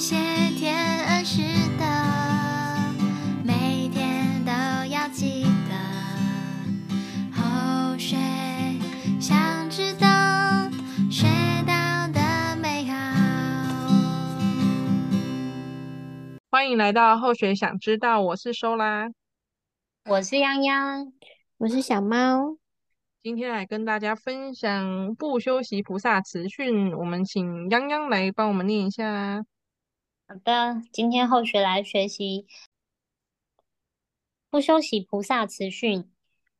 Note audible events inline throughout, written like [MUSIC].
谢天恩师的，每天都要记得。后学想知道，学到的美好。欢迎来到后学想知道，我是收啦，我是泱泱，我是小猫。今天来跟大家分享不修习菩萨慈训，我们请泱泱来帮我们念一下。好的，今天后学来学习不休息菩萨慈训。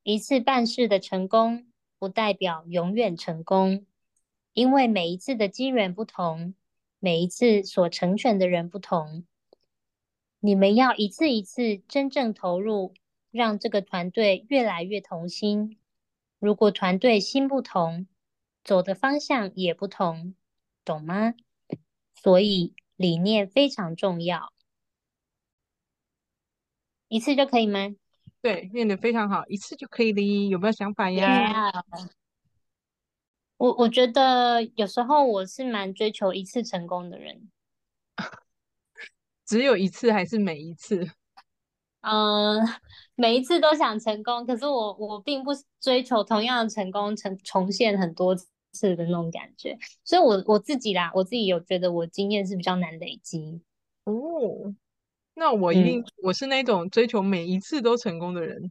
一次办事的成功，不代表永远成功，因为每一次的机缘不同，每一次所成全的人不同。你们要一次一次真正投入，让这个团队越来越同心。如果团队心不同，走的方向也不同，懂吗？所以理念非常重要。一次就可以吗？对，念得非常好，一次就可以的。有没有想法呀？Yeah. 我我觉得有时候我是蛮追求一次成功的人。[LAUGHS] 只有一次还是每一次？嗯，[LAUGHS] 每一次都想成功，可是我我并不追求同样的成功，重重现很多次的那种感觉。所以我，我我自己啦，我自己有觉得我经验是比较难累积。哦，那我一定、嗯、我是那种追求每一次都成功的人。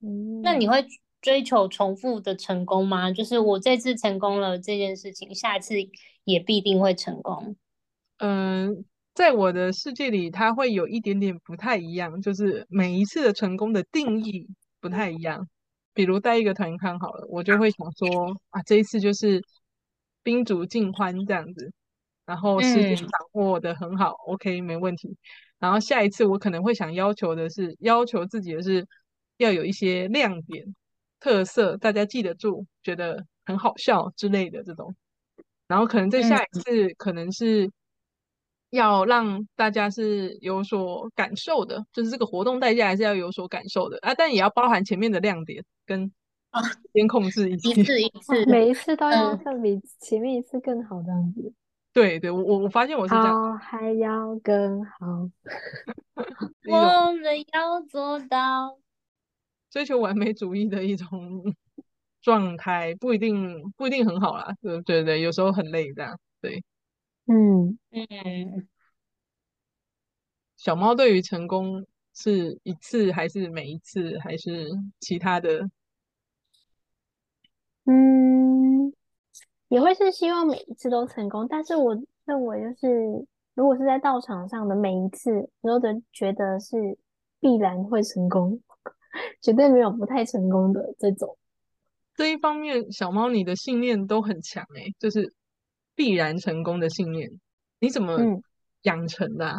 嗯，那你会追求重复的成功吗？就是我这次成功了这件事情，下次也必定会成功。嗯。在我的世界里，它会有一点点不太一样，就是每一次的成功的定义不太一样。比如带一个团康好了，我就会想说啊，这一次就是宾主尽欢这样子，然后时间掌握的很好，嗯，OK，没问题。然后下一次我可能会想要求的是，要求自己的是要有一些亮点、特色，大家记得住，觉得很好笑之类的这种。然后可能在下一次可能是。要让大家是有所感受的，就是这个活动代价还是要有所感受的啊，但也要包含前面的亮点跟啊，边控制一次一次，一次每一次都要更比前面一次更好这样子。嗯、对对，我我发现我是这样，好还要更好，[LAUGHS] 我们要做到追求完美主义的一种状态，不一定不一定很好啦，对对对，有时候很累这样，对。嗯嗯，小猫对于成功是一次还是每一次还是其他的？嗯，也会是希望每一次都成功，但是我认为就是如果是在道场上的每一次，我都觉得是必然会成功，[LAUGHS] 绝对没有不太成功的这种。这一方面，小猫你的信念都很强诶、欸，就是。必然成功的信念，你怎么养成的啊？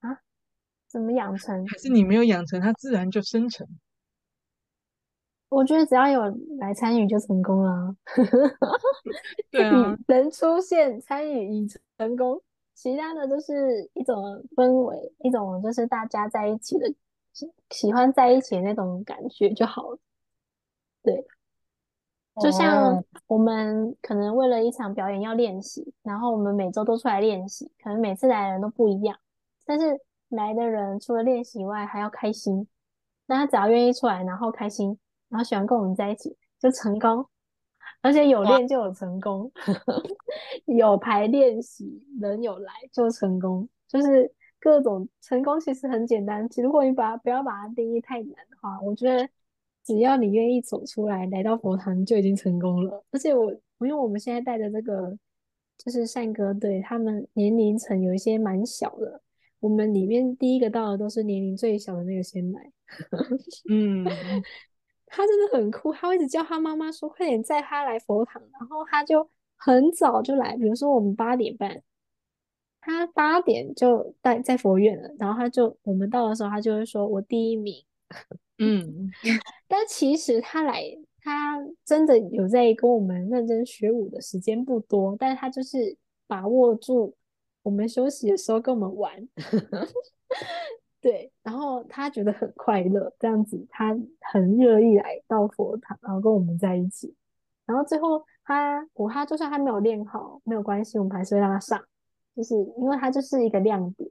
嗯、啊？怎么养成？还是你没有养成，它自然就生成？我觉得只要有来参与就成功了。[LAUGHS] 对啊，[LAUGHS] 能出现参与已成功，其他的都是一种氛围，一种就是大家在一起的喜喜欢在一起的那种感觉就好了。对。就像我们可能为了一场表演要练习，然后我们每周都出来练习，可能每次来的人都不一样，但是来的人除了练习以外还要开心，那他只要愿意出来，然后开心，然后喜欢跟我们在一起，就成功。而且有练就有成功，[LAUGHS] 有排练习，人有来就成功，就是各种成功其实很简单。其实如果你把不要把它定义太难的话，我觉得。只要你愿意走出来，来到佛堂就已经成功了。而且我，因为我们现在带的这个就是善歌队，他们年龄层有一些蛮小的。我们里面第一个到的都是年龄最小的那个先来。[LAUGHS] 嗯，他真的很酷，他会一直叫他妈妈说：“快点载他来佛堂。”然后他就很早就来，比如说我们八点半，他八点就在在佛院了。然后他就我们到的时候，他就会说：“我第一名。”嗯，[LAUGHS] 但其实他来，他真的有在跟我们认真学舞的时间不多，但是他就是把握住我们休息的时候跟我们玩，[LAUGHS] 对，然后他觉得很快乐，这样子他很乐意来到佛堂，然后跟我们在一起，然后最后他我他就算他没有练好没有关系，我们还是会让他上，就是因为他就是一个亮点，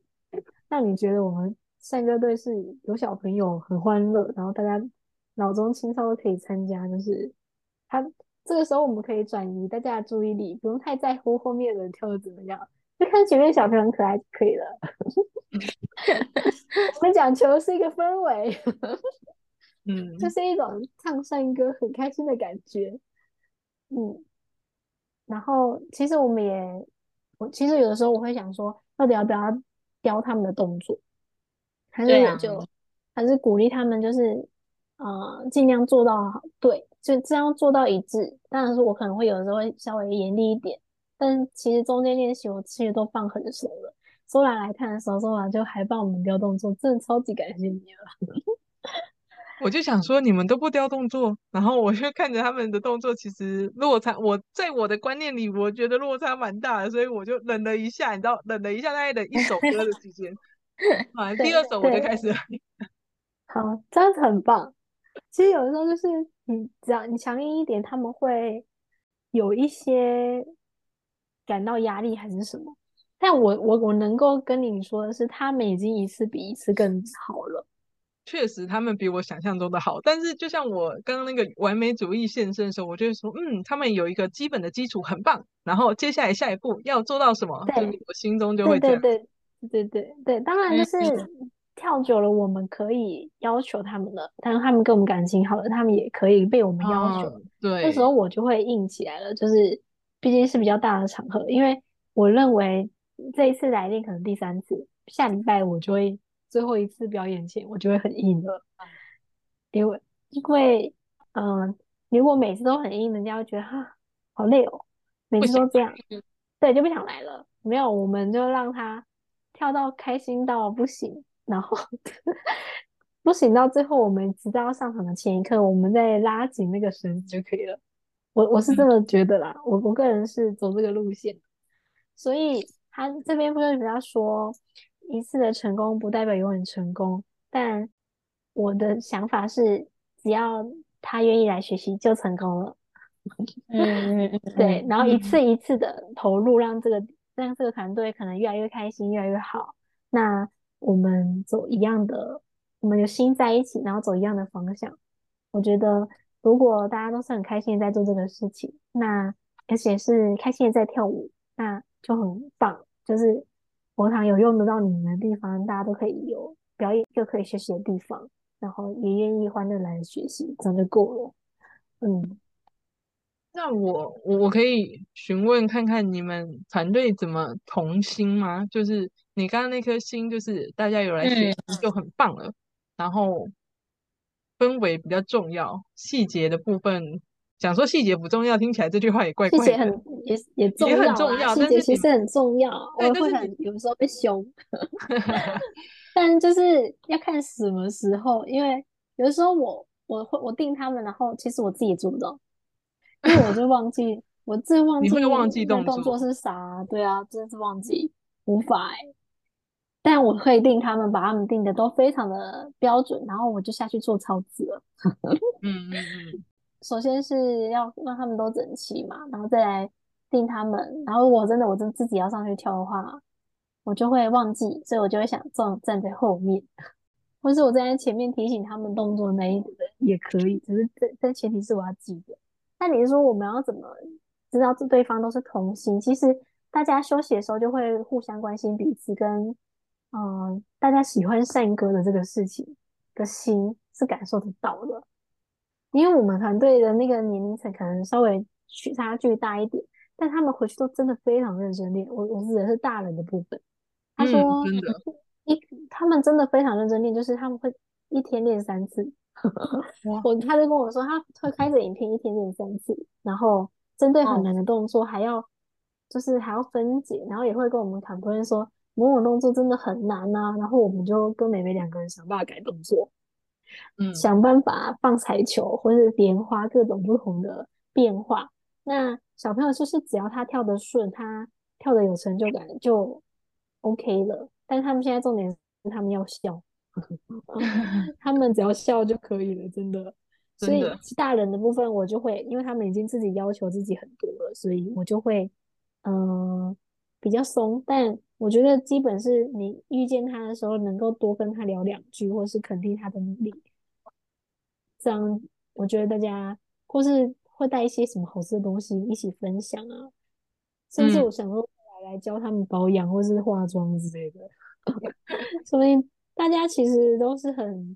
让你觉得我们善歌队是有小朋友很欢乐，然后大家脑中青少都可以参加，就是他这个时候我们可以转移大家的注意力，不用太在乎后面的人跳的怎么样，就看前面小朋友很可爱就可以了。[LAUGHS] 我们讲求是一个氛围，嗯，[LAUGHS] 就是一种唱山歌很开心的感觉，嗯。然后其实我们也，我其实有的时候我会想说，到底要不要雕他们的动作，还是我就、啊、还是鼓励他们，就是呃尽量做到，对，就这样做到一致。当然是我可能会有的时候会稍微严厉一点，但其实中间练习我其实都放很熟了。苏兰来看的时候，苏兰就还帮我们雕动作，真的超级感谢你了。[LAUGHS] 我就想说，你们都不雕动作，然后我就看着他们的动作，其实落差，我在我的观念里，我觉得落差蛮大的，所以我就忍了一下，你知道，忍了一下，大概等一首歌的时间，[LAUGHS] 啊，第二首我就开始了。好，真的很棒。其实有的时候就是你只要你强硬一点，他们会有一些感到压力还是什么。但我我我能够跟你说的是，他们已经一次比一次更好了。确实，他们比我想象中的好。但是，就像我刚刚那个完美主义现身的时候，我就会说，嗯，他们有一个基本的基础很棒。然后，接下来下一步要做到什么？对，就是、我心中就会这样。对对对对对对，当然就是跳久了，我们可以要求他们了，但是他们跟我们感情好了，他们也可以被我们要求。嗯、对，那时候我就会硬起来了，就是毕竟是比较大的场合，因为我认为这一次来练可能第三次，下礼拜我就会。最后一次表演前，我就会很硬了，因为因为嗯，如果每次都很硬，人家会觉得哈好累哦，每次都这样，对，就不想来了。没有，我们就让他跳到开心到不行，然后 [LAUGHS] 不行到最后，我们直到上场的前一刻，我们再拉紧那个绳子就可以了。我我是这么觉得啦，我我个人是走这个路线，所以他这边不是比较说。一次的成功不代表永远成功，但我的想法是，只要他愿意来学习，就成功了。嗯嗯对，然后一次一次的投入，让这个让这个团队可能越来越开心，越来越好。那我们走一样的，我们有心在一起，然后走一样的方向。我觉得，如果大家都是很开心的在做这个事情，那而且是开心的在跳舞，那就很棒，就是。佛堂有用得到你们的地方，大家都可以有表演就可以学习的地方，然后也愿意欢乐来学习，这样就够了。嗯，那我我我可以询问看看你们团队怎么同心吗？就是你刚刚那颗心，就是大家有来学习就很棒了，嗯、然后氛围比较重要，细节的部分。想说细节不重要，听起来这句话也怪怪的。细节很也 [LAUGHS] 也重要，也很重要，细节其实很重要。我会很有时候被凶，[LAUGHS] [LAUGHS] 但就是要看什么时候，因为有的时候我我会我定他们，然后其实我自己也做不到，因为我就忘记，我自忘记，你会忘记动作，动作是啥？对啊，真的是忘记，无法哎。但我可以定他们，把他们定的都非常的标准，然后我就下去做操子了。嗯嗯嗯。[LAUGHS] 首先是要让他们都整齐嘛，然后再来定他们。然后如果真的我真自己要上去跳的话，我就会忘记，所以我就会想站站在后面，或是我站在前面提醒他们动作那一个也可以。只是这这前提是我要记得。那你是说我们要怎么知道这对方都是同心？其实大家休息的时候就会互相关心彼此，跟嗯大家喜欢善歌的这个事情的心是感受得到的。因为我们团队的那个年龄层可能稍微差距大一点，但他们回去都真的非常认真练。我我指的是大人的部分。他说，嗯、[LAUGHS] 一他们真的非常认真练，就是他们会一天练三次。[LAUGHS] 我他就跟我说，他会开着影片一天练三次，然后针对很难的动作还要、哦、就是还要分解，然后也会跟我们谈，不会说某某动作真的很难啊，然后我们就跟美美两个人想办法改动作。嗯，想办法放彩球或者是莲花各种不同的变化。那小朋友就是只要他跳得顺，他跳得有成就感就 OK 了。但是他们现在重点是他们要笑，[LAUGHS] 他们只要笑就可以了，真的。[LAUGHS] 所以大人的部分我就会，因为他们已经自己要求自己很多了，所以我就会嗯、呃、比较松，但我觉得基本是你遇见他的时候，能够多跟他聊两句，或是肯定他的努力，这样我觉得大家或是会带一些什么好吃的东西一起分享啊，甚至我想说来来教他们保养或是化妆之类的，[LAUGHS] 所以大家其实都是很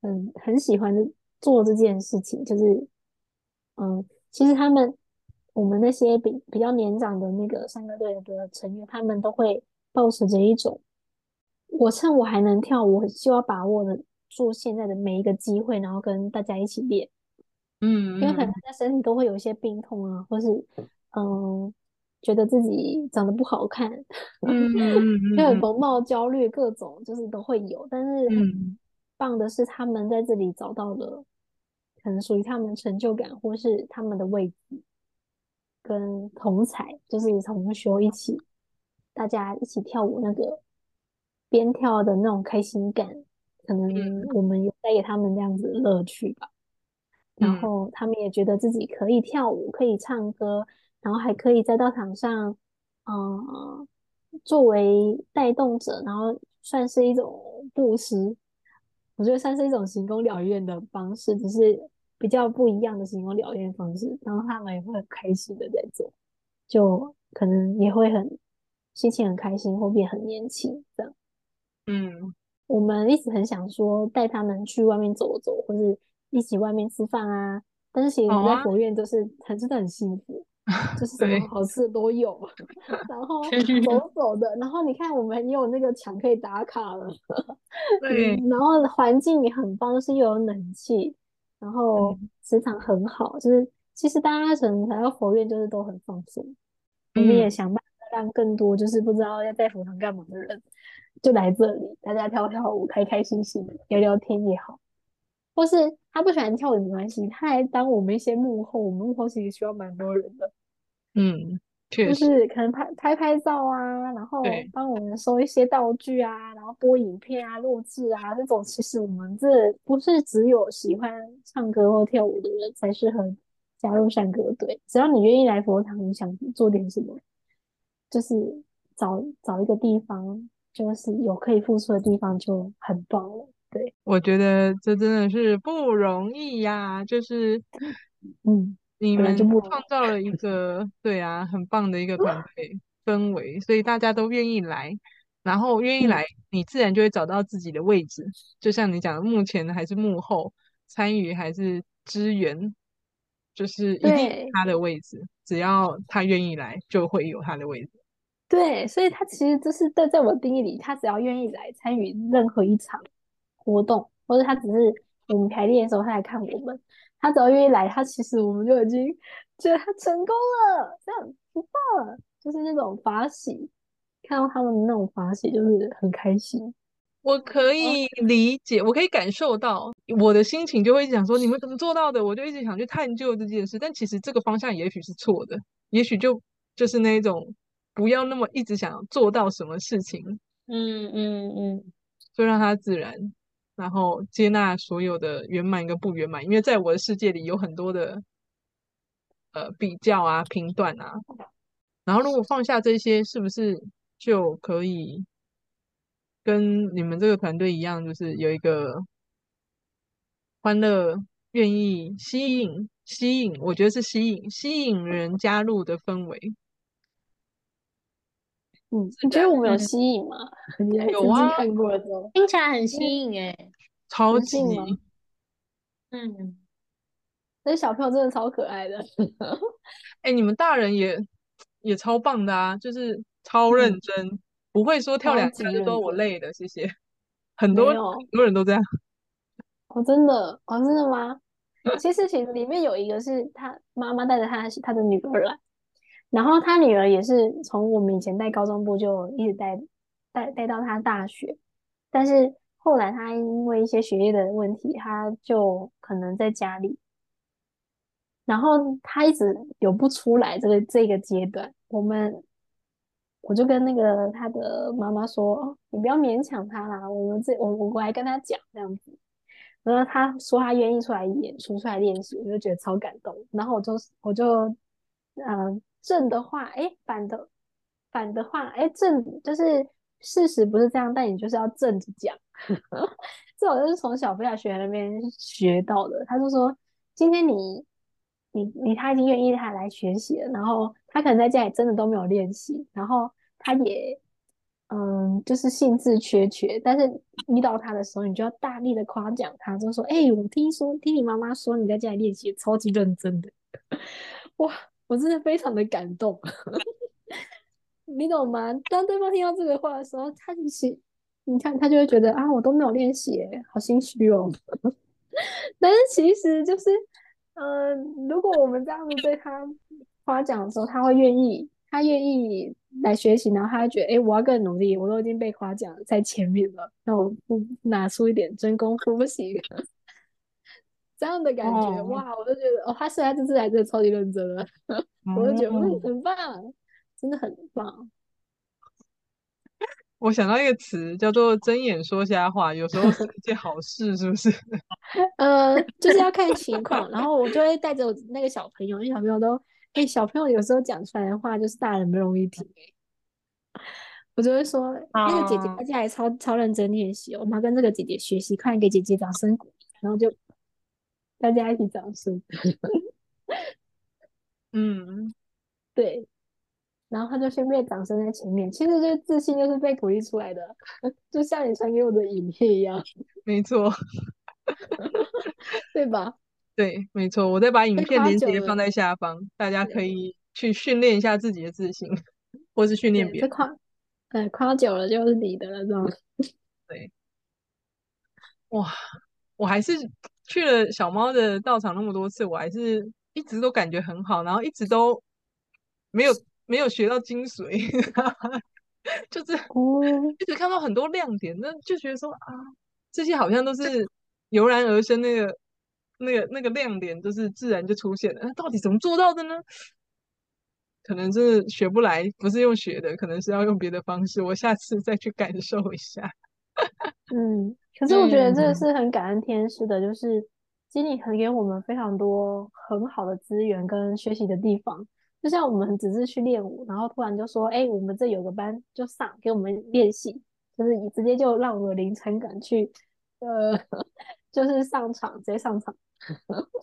很很喜欢做这件事情，就是嗯，其实他们。我们那些比比较年长的那个三个队的成员，他们都会抱持着一种，我趁我还能跳舞，我就要把握的做现在的每一个机会，然后跟大家一起练。嗯，因为可能大家身体都会有一些病痛啊，或是嗯，觉得自己长得不好看，[LAUGHS] 嗯，因为容貌焦虑，各种就是都会有。但是很棒的是，他们在这里找到了可能属于他们的成就感，或是他们的位置。跟同才就是同学一起，大家一起跳舞，那个边跳的那种开心感，可能我们有带给他们这样子的乐趣吧。嗯。然后他们也觉得自己可以跳舞，可以唱歌，然后还可以在道场上，嗯，作为带动者，然后算是一种布施，我觉得算是一种行宫疗院的方式，只是。比较不一样的行宫疗愈方式，然后他们也会很开心的在做，就可能也会很心情很开心，会变很年轻这样。嗯，我们一直很想说带他们去外面走走，或是一起外面吃饭啊。但是其实我们在佛院就是很真的很幸福，[LAUGHS] 就是什么好吃的都有，然后走走的，然后你看我们也有那个墙可以打卡了，[LAUGHS] 对，然后环境也很棒，就是又有冷气。然后磁场很好，就是其实大家可能来到佛院就是都很放松。我们也想办法让更多就是不知道要在佛堂干嘛的人就来这里，大家跳跳舞，开开心心，聊聊天也好。或是他不喜欢跳舞没关系，他来当我们一些幕后，我们幕后其实需要蛮多人的。嗯。就是可能拍拍拍照啊，然后帮我们收一些道具啊，然后播影片啊、录制啊这种。其实我们这不是只有喜欢唱歌或跳舞的人才适合加入善歌队。只要你愿意来佛堂，你想做点什么，就是找找一个地方，就是有可以付出的地方就很棒了。对，我觉得这真的是不容易呀、啊，就是嗯。你们创造了一个对啊，很棒的一个团队氛围，所以大家都愿意来，然后愿意来，你自然就会找到自己的位置。就像你讲的，目前还是幕后参与还是支援，就是一定他的位置，只要他愿意来，就会有他的位置。对，所以他其实就是在在我定义里，他只要愿意来参与任何一场活动，或者他只是我们排练的时候，他来看我们。他只要愿意来，他其实我们就已经觉得他成功了，这样不棒了，就是那种法喜，看到他们的那种法喜，就是很开心。我可以理解，哦、我可以感受到，我的心情就会想说，你们怎么做到的？我就一直想去探究这件事，但其实这个方向也许是错的，也许就就是那种不要那么一直想做到什么事情，嗯嗯嗯，就让它自然。然后接纳所有的圆满跟不圆满，因为在我的世界里有很多的呃比较啊、评断啊。然后如果放下这些，是不是就可以跟你们这个团队一样，就是有一个欢乐、愿意吸引、吸引，我觉得是吸引、吸引人加入的氛围。嗯，你觉得我们有吸引吗？[LAUGHS] 有啊，看过之后听起来很吸引哎、欸，超级。嗯，那小朋友真的超可爱的。[LAUGHS] 哎、欸，你们大人也也超棒的啊，就是超认真，嗯、不会说跳两下就说我累的，谢谢。很多很多人都这样。哦，真的？哦，真的吗？[LAUGHS] 其实其实里面有一个是他妈妈带着他他的女儿来。然后他女儿也是从我们以前带高中部就一直带带带到他大学，但是后来他因为一些学业的问题，他就可能在家里，然后他一直有不出来这个这个阶段，我们我就跟那个他的妈妈说，哦，你不要勉强他啦，我们这我我来跟他讲这样子，然后他说他愿意出来演出出来练习，我就觉得超感动，然后我就我就嗯。正的话，哎，反的，反的话，哎，正就是事实不是这样，但你就是要正着讲。[LAUGHS] 这我就是从小飞亚学那边学到的。他就说，今天你你你他已经愿意他来学习了，然后他可能在家里真的都没有练习，然后他也。嗯，就是兴致缺缺，但是遇到他的时候，你就要大力的夸奖他，就说：“哎、我听说听你妈妈说你在家里练习超级认真的，[LAUGHS] 哇，我真的非常的感动，[LAUGHS] 你懂吗？当对方听到这个话的时候，他其实你看他就会觉得啊，我都没有练习，好心虚哦。[LAUGHS] 但是其实就是，嗯，如果我们这样子对他夸奖的时候，他会愿意。他愿意来学习，然后他会觉得，哎、我要更努力，我都已经被夸奖在前面了，那我不拿出一点真功夫不行？这样的感觉，哦、哇，我都觉得，哦，他是来这次来真的超级认真了，哦、[LAUGHS] 我就觉得，嗯，很棒，真的很棒。[LAUGHS] 我想到一个词叫做“睁眼说瞎话”，有时候是一件好事，是不是？[LAUGHS] 呃，就是要看情况，然后我就会带着我那个小朋友，因为小朋友都。哎、欸，小朋友有时候讲出来的话，就是大人不容易听。我就会说，那、oh. 个姐姐在家里超超认真练习，我们要跟这个姐姐学习，快点给姐姐掌声鼓励，然后就大家一起掌声。[LAUGHS] 嗯，对。然后他就先被掌声在前面，其实这自信就是被鼓励出来的，[LAUGHS] 就像你传给我的影片一样。[LAUGHS] 没错，对吧？对，没错，我再把影片连接放在下方，大家可以去训练一下自己的自信，或是训练别人。夸，对，夸久了就是你的了，这种。对，哇，我还是去了小猫的道场那么多次，我还是一直都感觉很好，然后一直都没有没有学到精髓，[LAUGHS] 就是 [LAUGHS] 一直看到很多亮点，那就觉得说啊，这些好像都是油然而生那个。那个那个亮点就是自然就出现了，那到底怎么做到的呢？可能是学不来，不是用学的，可能是要用别的方式。我下次再去感受一下。[LAUGHS] 嗯，可是我觉得这个是很感恩天师的，嗯、就是经理很给我们非常多很好的资源跟学习的地方。就像我们只是去练舞，然后突然就说：“哎、欸，我们这有个班就上，给我们练习。”就是你直接就让我们凌晨赶去，呃，[LAUGHS] 就是上场，直接上场。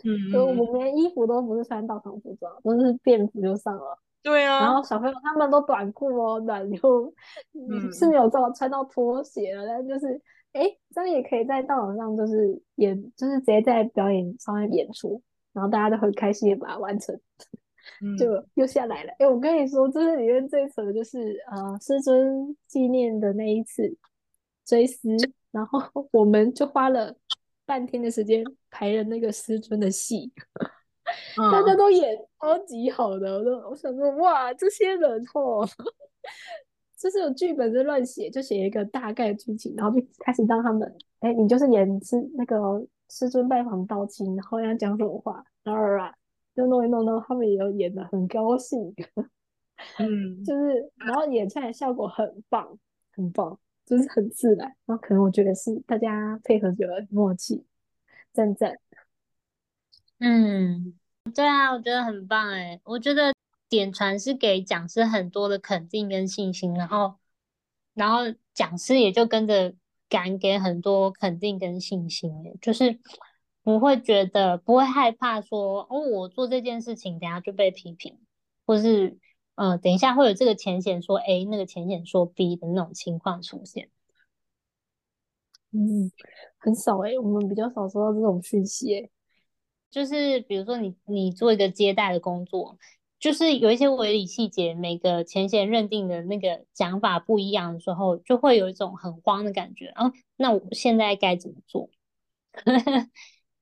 嗯，就我们连衣服都不是穿道场服装，都是便服就上了。对啊，然后小朋友他们都短裤哦，短 [LAUGHS] 裤，嗯，是没有这种穿到拖鞋了，但就是，哎，这样也可以在道场上就是演，就是直接在表演上面演出，然后大家都很开心的把它完成，[LAUGHS] 嗯、就又下来了。哎，我跟你说，这是里面最扯的就是呃师尊纪念的那一次追思，然后 [LAUGHS] 我们就花了。半天的时间排了那个师尊的戏，[LAUGHS] 嗯、大家都演超级好的，我都我想说哇，这些人哦，就是有剧本就乱写，就写一个大概的剧情，然后就开始让他们，哎，你就是演师那个师尊拜访道亲，然后要讲什么话，然后啊，就弄一弄，他们也有演的很高兴，嗯，[LAUGHS] 就是然后演出来效果很棒，很棒。就是很自然，然后可能我觉得是大家配合的默契，赞赞。嗯，对啊，我觉得很棒哎，我觉得点传是给讲师很多的肯定跟信心，然后，然后讲师也就跟着敢给很多肯定跟信心，就是不会觉得不会害怕说哦，我做这件事情等下就被批评，或是。嗯，等一下会有这个浅显说 A，那个浅显说 B 的那种情况出现。嗯，很少诶、欸，我们比较少收到这种讯息诶。就是比如说你你做一个接待的工作，就是有一些微理细节，每个浅显认定的那个讲法不一样的时候，就会有一种很慌的感觉。哦，那我现在该怎么做？[LAUGHS]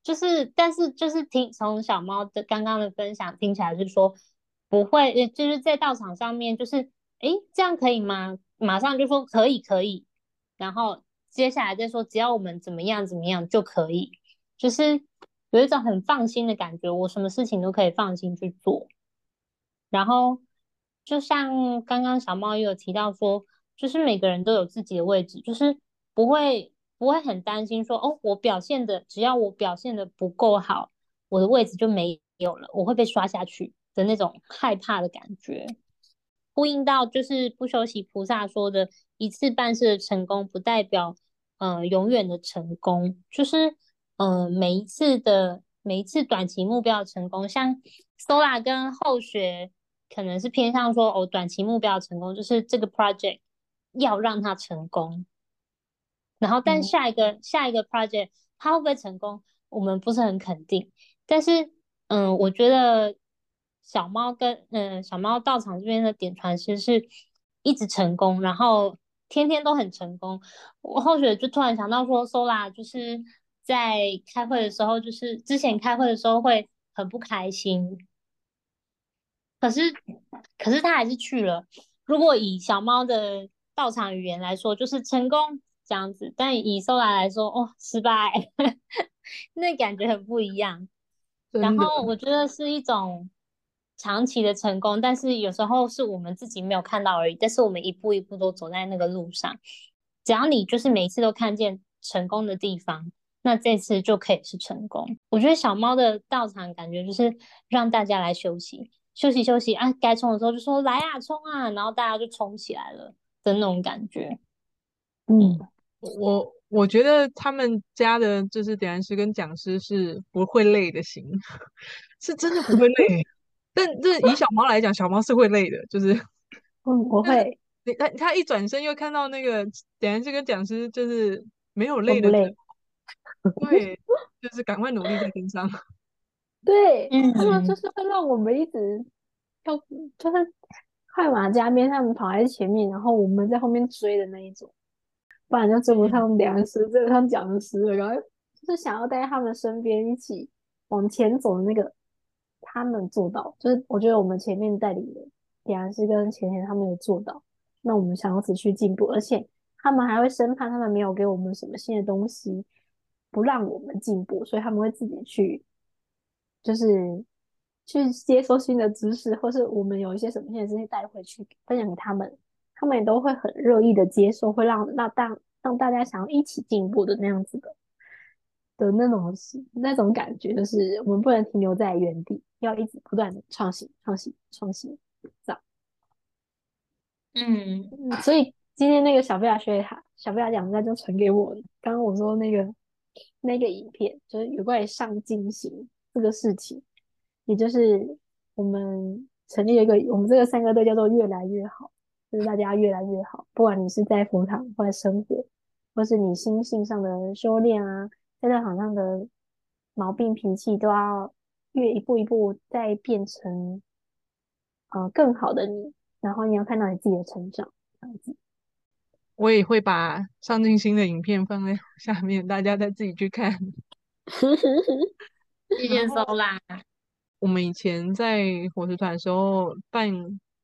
就是，但是就是听从小猫的刚刚的分享听起来是说。不会，就是在道场上面，就是，诶，这样可以吗？马上就说可以，可以，然后接下来再说，只要我们怎么样怎么样就可以，就是有一种很放心的感觉，我什么事情都可以放心去做。然后，就像刚刚小猫也有提到说，就是每个人都有自己的位置，就是不会不会很担心说，哦，我表现的，只要我表现的不够好，我的位置就没有了，我会被刷下去。的那种害怕的感觉，呼应到就是不休息菩萨说的，一次办事的成功不代表呃永远的成功，就是呃每一次的每一次短期目标的成功，像 Sola 跟后学可能是偏向说哦短期目标成功，就是这个 project 要让它成功，然后但下一个、嗯、下一个 project 它会不会成功，我们不是很肯定，但是嗯、呃、我觉得。小猫跟嗯，小猫道场这边的点传师是一直成功，然后天天都很成功。我后学就突然想到说，Sola 就是在开会的时候，就是之前开会的时候会很不开心，可是可是他还是去了。如果以小猫的到场语言来说，就是成功这样子，但以 Sola 来说，哦，失败，[LAUGHS] 那感觉很不一样。然后我觉得是一种。长期的成功，但是有时候是我们自己没有看到而已。但是我们一步一步都走在那个路上，只要你就是每一次都看见成功的地方，那这次就可以是成功。我觉得小猫的到场感觉就是让大家来休息，休息休息啊，该冲的时候就说来啊，冲啊，然后大家就冲起来了的那种感觉。嗯，我我觉得他们家的就是点燃师跟讲师是不会累的型，[LAUGHS] 是真的不会累。[LAUGHS] 但这以小猫来讲，小猫是会累的，就是，嗯，我会。你他他一转身又看到那个点燃师跟讲师，就是没有累的，累对，就是赶快努力在跟上。对，他们就是会让我们一直要，就是快马加鞭，他们跑在前面，然后我们在后面追的那一种，不然就追不上点燃师，追不上讲师了。然后就是想要待在他们身边，一起往前走的那个。他们做到，就是我觉得我们前面代理的点燃师跟前田他们有做到，那我们想要持续进步，而且他们还会生怕他们没有给我们什么新的东西，不让我们进步，所以他们会自己去，就是去接收新的知识，或是我们有一些什么新的知识带回去分享给他们，他们也都会很乐意的接受，会让让大让大家想要一起进步的那样子的。的那种那种感觉，就是我们不能停留在原地，要一直不断的创新、创新、创新，这样。嗯，所以今天那个小贝亚学他，小贝亚讲家就传给我，刚刚我说那个那个影片，就是有关于上进心这个事情，也就是我们成立了一个，我们这个三个队叫做越来越好，就是大家越来越好，不管你是在佛堂或者生活，或是你心性上的修炼啊。在这场上的毛病脾气都要越一步一步再变成呃更好的你，然后你要看到你自己的成长，这样子。我也会把上进心的影片放在 [LAUGHS] 下面，大家再自己去看。[LAUGHS] 谢谢 Sola。我们以前在伙食团的时候办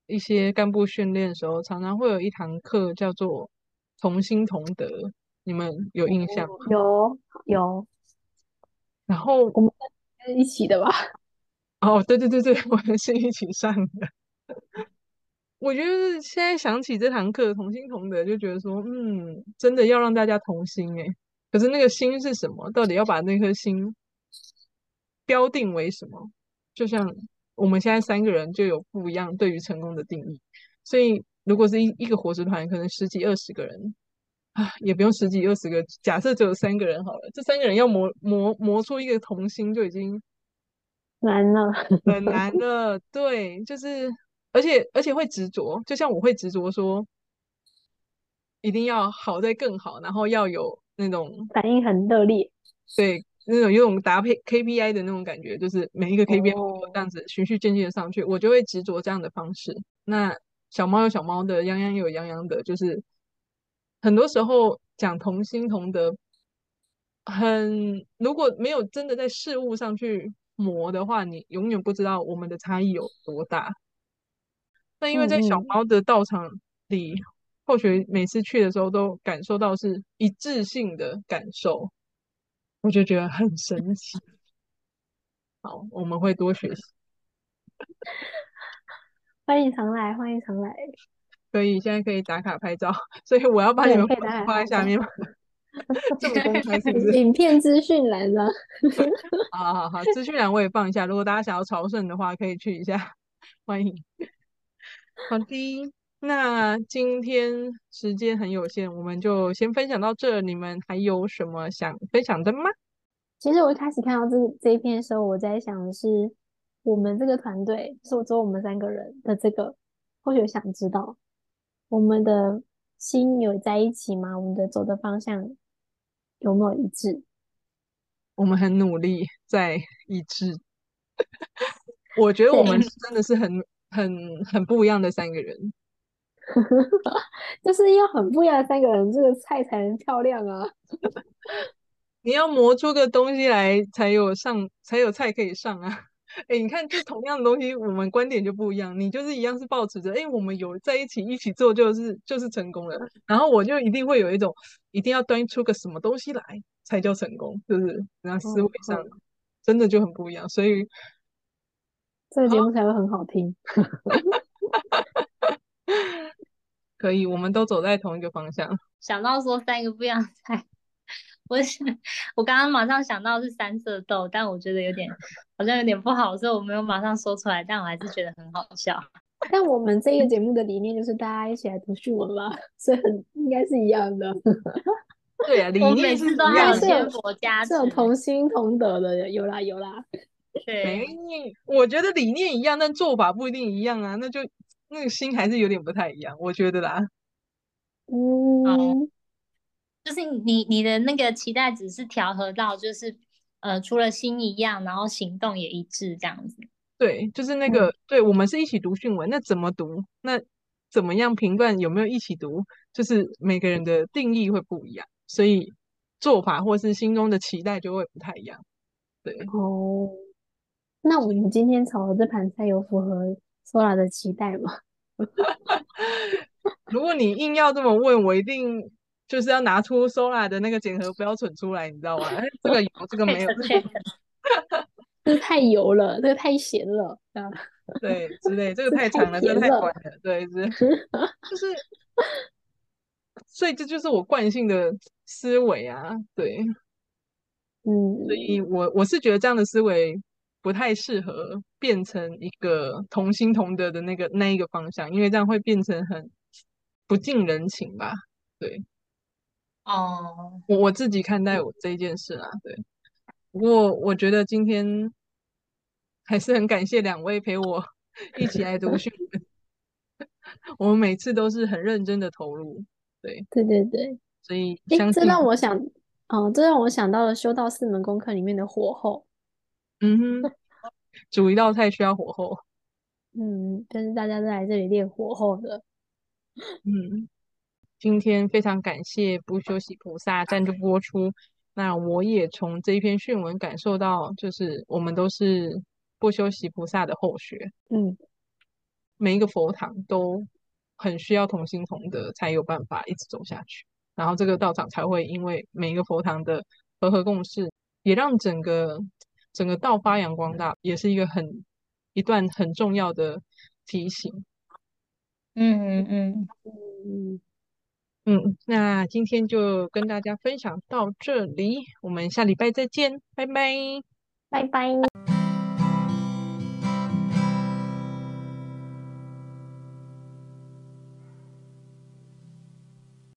一些干部训练的时候，常常会有一堂课叫做同心同德。你们有印象吗？有有，然后我们是一起的吧？[LAUGHS] 哦，对对对对，我们是一起上的。我觉得现在想起这堂课同心同德，就觉得说，嗯，真的要让大家同心诶。可是那个心是什么？到底要把那颗心标定为什么？就像我们现在三个人就有不一样对于成功的定义。所以如果是一一个伙食团，可能十几二十个人。啊，也不用十几二十个，假设只有三个人好了。这三个人要磨磨磨出一个同心，就已经难了，很难 [LAUGHS] 了。对，就是，而且而且会执着，就像我会执着说，一定要好再更好，然后要有那种反应很热烈，对，那种有种搭配 KPI 的那种感觉，就是每一个 KPI 都这样子循序渐进的上去，我就会执着这样的方式。那小猫有小猫的，泱泱有泱泱的，就是。很多时候讲同心同德，很如果没有真的在事物上去磨的话，你永远不知道我们的差异有多大。那因为在小猫的道场里，或许每次去的时候都感受到是一致性的感受，我就觉得很神奇。好，我们会多学习。欢迎常来，欢迎常来。可以，现在可以打卡拍照，所以我要把你们放在下面吗？[LAUGHS] 这么公开是不是？[LAUGHS] 影片资讯栏了。[LAUGHS] 好好好，资讯栏我也放一下。如果大家想要朝圣的话，可以去一下，欢迎。好的，那今天时间很有限，我们就先分享到这。你们还有什么想分享的吗？其实我一开始看到这这一篇的时候，我在想的是，我们这个团队，是我只有我们三个人的这个，或许想知道我们的心有在一起吗？我们的走的方向有没有一致？我们很努力在一致。[LAUGHS] 我觉得我们真的是很。很很不一样的三个人，[LAUGHS] 就是要很不一样的三个人，这个菜才能漂亮啊！[LAUGHS] 你要磨出个东西来，才有上，才有菜可以上啊！[LAUGHS] 哎，你看，这同样的东西，我们观点就不一样。你就是一样是抱持着，哎，我们有在一起一起做，就是就是成功了。然后我就一定会有一种，一定要端出个什么东西来才叫成功，就是然后思维上真的就很不一样，所以。这个节目才会很好听，可以，我们都走在同一个方向。[LAUGHS] 想到说三个不一样的菜，我我刚刚马上想到是三色豆，但我觉得有点好像有点不好，所以我没有马上说出来，但我还是觉得很好笑。[LAUGHS] 但我们这个节目的理念就是大家一起来读序文吧，所以很应该是一样的。[LAUGHS] 对啊，理念是一样的，是有同心同德的，有啦有啦。对，我觉得理念一样，但做法不一定一样啊。那就那个心还是有点不太一样，我觉得啦。嗯，就是你你的那个期待只是调和到，就是呃，除了心一样，然后行动也一致这样子。对，就是那个，嗯、对，我们是一起读讯文，那怎么读？那怎么样评断有没有一起读？就是每个人的定义会不一样，所以做法或是心中的期待就会不太一样。对，哦。那我们今天炒的这盘菜有符合 Sola 的期待吗？[LAUGHS] 如果你硬要这么问，我一定就是要拿出 Sola 的那个检核标准出来，你知道吗？这个有，这个没有，[LAUGHS] 这个太油了，这个太咸了，啊对，之类，这个太长了，这个太短了，对，是，就是，所以这就是我惯性的思维啊，对，嗯，所以我我是觉得这样的思维。不太适合变成一个同心同德的那个那一个方向，因为这样会变成很不近人情吧？对，哦，我我自己看待我这一件事啊，对。不过我觉得今天还是很感谢两位陪我 [LAUGHS] 一起来读训，我们每次都是很认真的投入，对，对对对，所以诶，这让我想，哦，这让我想到了修道四门功课里面的火候。嗯哼，煮一道菜需要火候。[LAUGHS] 嗯，但是大家都来这里练火候的。[LAUGHS] 嗯，今天非常感谢不休息菩萨赞助播出。那我也从这一篇训文感受到，就是我们都是不休息菩萨的后学。嗯，每一个佛堂都很需要同心同德，才有办法一直走下去。然后这个道场才会因为每一个佛堂的和合共事，也让整个。整个道发扬光大，也是一个很一段很重要的提醒。嗯嗯嗯嗯嗯，那今天就跟大家分享到这里，我们下礼拜再见，拜拜，拜拜。